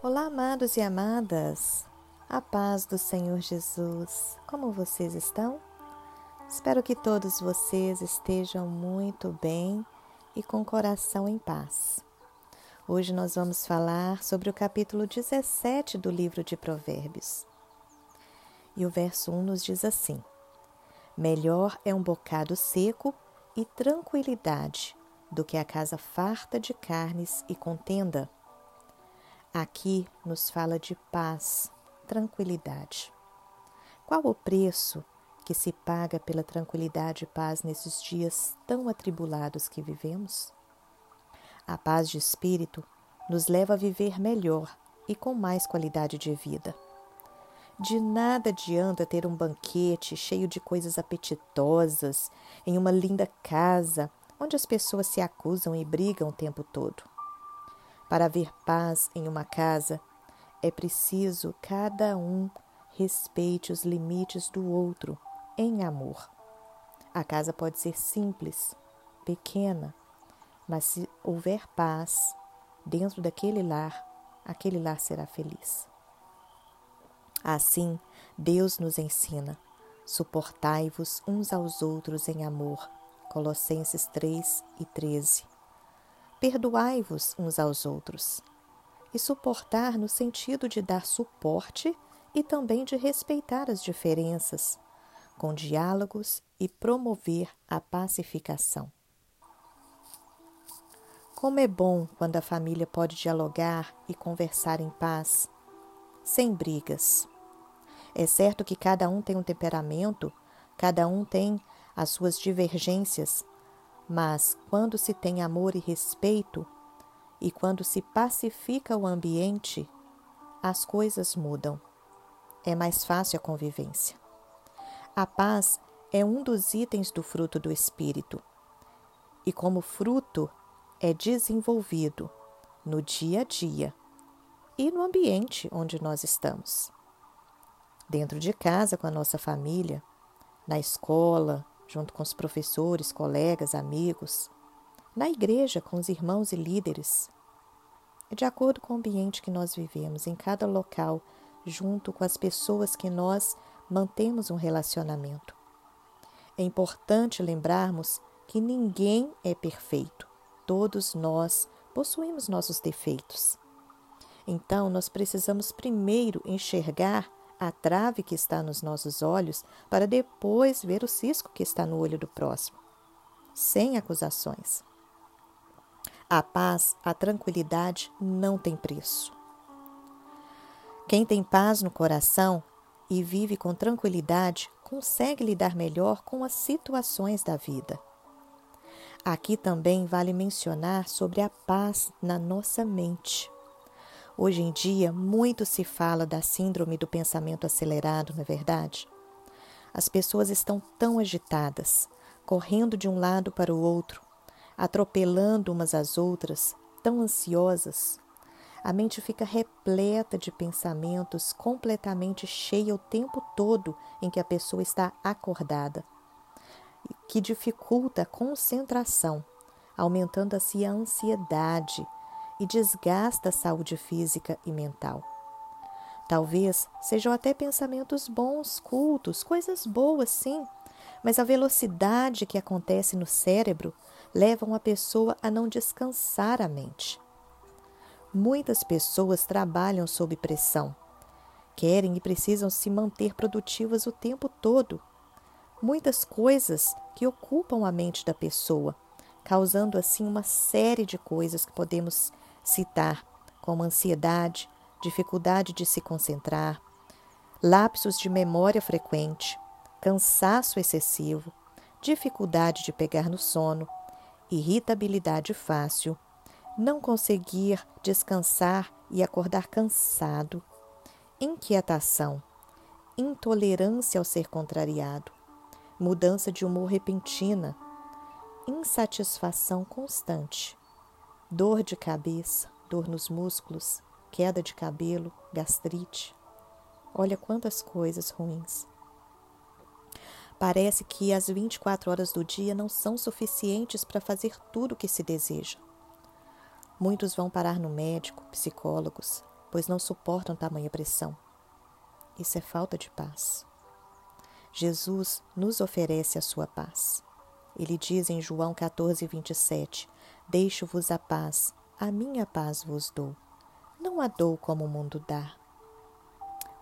Olá, amados e amadas. A paz do Senhor Jesus. Como vocês estão? Espero que todos vocês estejam muito bem e com o coração em paz. Hoje nós vamos falar sobre o capítulo 17 do livro de Provérbios. E o verso 1 nos diz assim: Melhor é um bocado seco e tranquilidade do que a casa farta de carnes e contenda Aqui nos fala de paz, tranquilidade. Qual o preço que se paga pela tranquilidade e paz nesses dias tão atribulados que vivemos? A paz de espírito nos leva a viver melhor e com mais qualidade de vida. De nada adianta ter um banquete cheio de coisas apetitosas em uma linda casa onde as pessoas se acusam e brigam o tempo todo. Para haver paz em uma casa, é preciso cada um respeite os limites do outro em amor. A casa pode ser simples, pequena, mas se houver paz dentro daquele lar, aquele lar será feliz. Assim, Deus nos ensina: suportai-vos uns aos outros em amor. Colossenses 3 e 13. Perdoai-vos uns aos outros. E suportar no sentido de dar suporte e também de respeitar as diferenças, com diálogos e promover a pacificação. Como é bom quando a família pode dialogar e conversar em paz, sem brigas. É certo que cada um tem um temperamento, cada um tem as suas divergências, mas quando se tem amor e respeito, e quando se pacifica o ambiente, as coisas mudam. É mais fácil a convivência. A paz é um dos itens do fruto do Espírito. E como fruto, é desenvolvido no dia a dia e no ambiente onde nós estamos. Dentro de casa, com a nossa família, na escola, junto com os professores, colegas, amigos, na igreja com os irmãos e líderes. De acordo com o ambiente que nós vivemos, em cada local, junto com as pessoas que nós mantemos um relacionamento. É importante lembrarmos que ninguém é perfeito, todos nós possuímos nossos defeitos. Então, nós precisamos primeiro enxergar a trave que está nos nossos olhos para depois ver o cisco que está no olho do próximo, sem acusações. A paz, a tranquilidade não tem preço. Quem tem paz no coração e vive com tranquilidade consegue lidar melhor com as situações da vida. Aqui também vale mencionar sobre a paz na nossa mente. Hoje em dia, muito se fala da síndrome do pensamento acelerado, não é verdade? As pessoas estão tão agitadas, correndo de um lado para o outro, atropelando umas às outras, tão ansiosas. A mente fica repleta de pensamentos, completamente cheia o tempo todo em que a pessoa está acordada, que dificulta a concentração, aumentando assim a ansiedade e desgasta a saúde física e mental. Talvez sejam até pensamentos bons, cultos, coisas boas, sim, mas a velocidade que acontece no cérebro leva uma pessoa a não descansar a mente. Muitas pessoas trabalham sob pressão, querem e precisam se manter produtivas o tempo todo. Muitas coisas que ocupam a mente da pessoa, causando assim uma série de coisas que podemos citar, como ansiedade, dificuldade de se concentrar, lapsos de memória frequente, cansaço excessivo, dificuldade de pegar no sono, irritabilidade fácil, não conseguir descansar e acordar cansado, inquietação, intolerância ao ser contrariado, mudança de humor repentina, insatisfação constante, dor de cabeça, dor nos músculos, queda de cabelo, gastrite. Olha quantas coisas ruins. Parece que as 24 horas do dia não são suficientes para fazer tudo o que se deseja. Muitos vão parar no médico, psicólogos, pois não suportam tamanha pressão. Isso é falta de paz. Jesus nos oferece a sua paz. Ele diz em João 14, 27: Deixo-vos a paz, a minha paz vos dou. Não a dou como o mundo dá.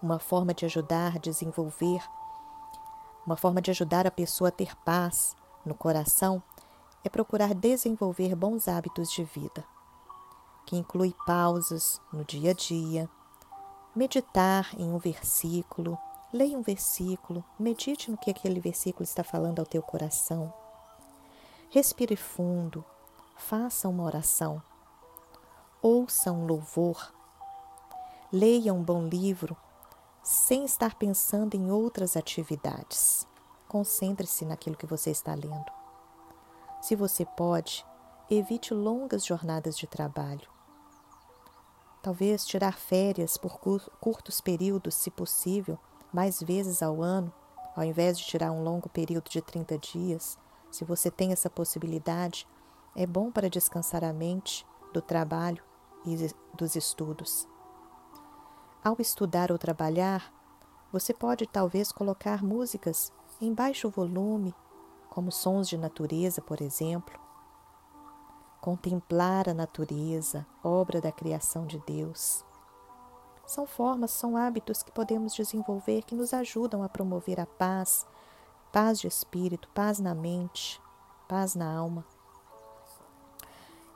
Uma forma de ajudar a desenvolver, uma forma de ajudar a pessoa a ter paz no coração é procurar desenvolver bons hábitos de vida, que inclui pausas no dia a dia, meditar em um versículo, leia um versículo, medite no que aquele versículo está falando ao teu coração. Respire fundo, faça uma oração, ouça um louvor, leia um bom livro sem estar pensando em outras atividades. Concentre-se naquilo que você está lendo. Se você pode, evite longas jornadas de trabalho. Talvez tirar férias por curtos períodos, se possível, mais vezes ao ano, ao invés de tirar um longo período de 30 dias. Se você tem essa possibilidade, é bom para descansar a mente do trabalho e dos estudos. Ao estudar ou trabalhar, você pode talvez colocar músicas em baixo volume, como sons de natureza, por exemplo, contemplar a natureza, obra da criação de Deus. São formas, são hábitos que podemos desenvolver que nos ajudam a promover a paz, paz de espírito, paz na mente, paz na alma.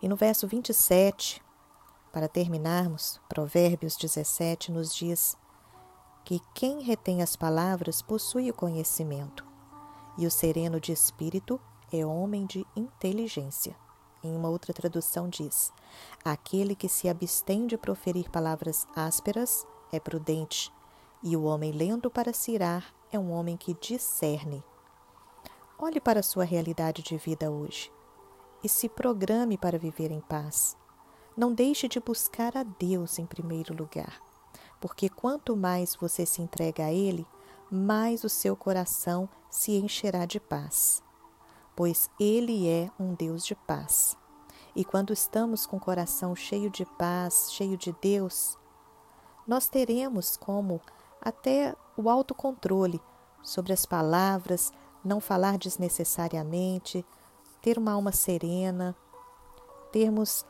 E no verso 27, para terminarmos, Provérbios 17 nos diz que quem retém as palavras possui o conhecimento, e o sereno de espírito é homem de inteligência. Em uma outra tradução diz: Aquele que se abstém de proferir palavras ásperas é prudente, e o homem lento para se irar é um homem que discerne. Olhe para a sua realidade de vida hoje e se programe para viver em paz. Não deixe de buscar a Deus em primeiro lugar, porque quanto mais você se entrega a Ele, mais o seu coração se encherá de paz pois Ele é um Deus de paz. E quando estamos com o coração cheio de paz, cheio de Deus, nós teremos como até o autocontrole sobre as palavras, não falar desnecessariamente, ter uma alma serena, termos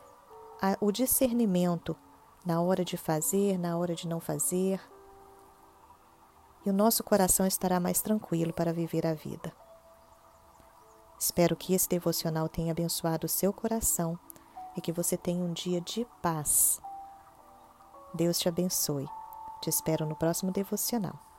a, o discernimento na hora de fazer, na hora de não fazer. E o nosso coração estará mais tranquilo para viver a vida. Espero que esse devocional tenha abençoado o seu coração e que você tenha um dia de paz. Deus te abençoe. Te espero no próximo devocional.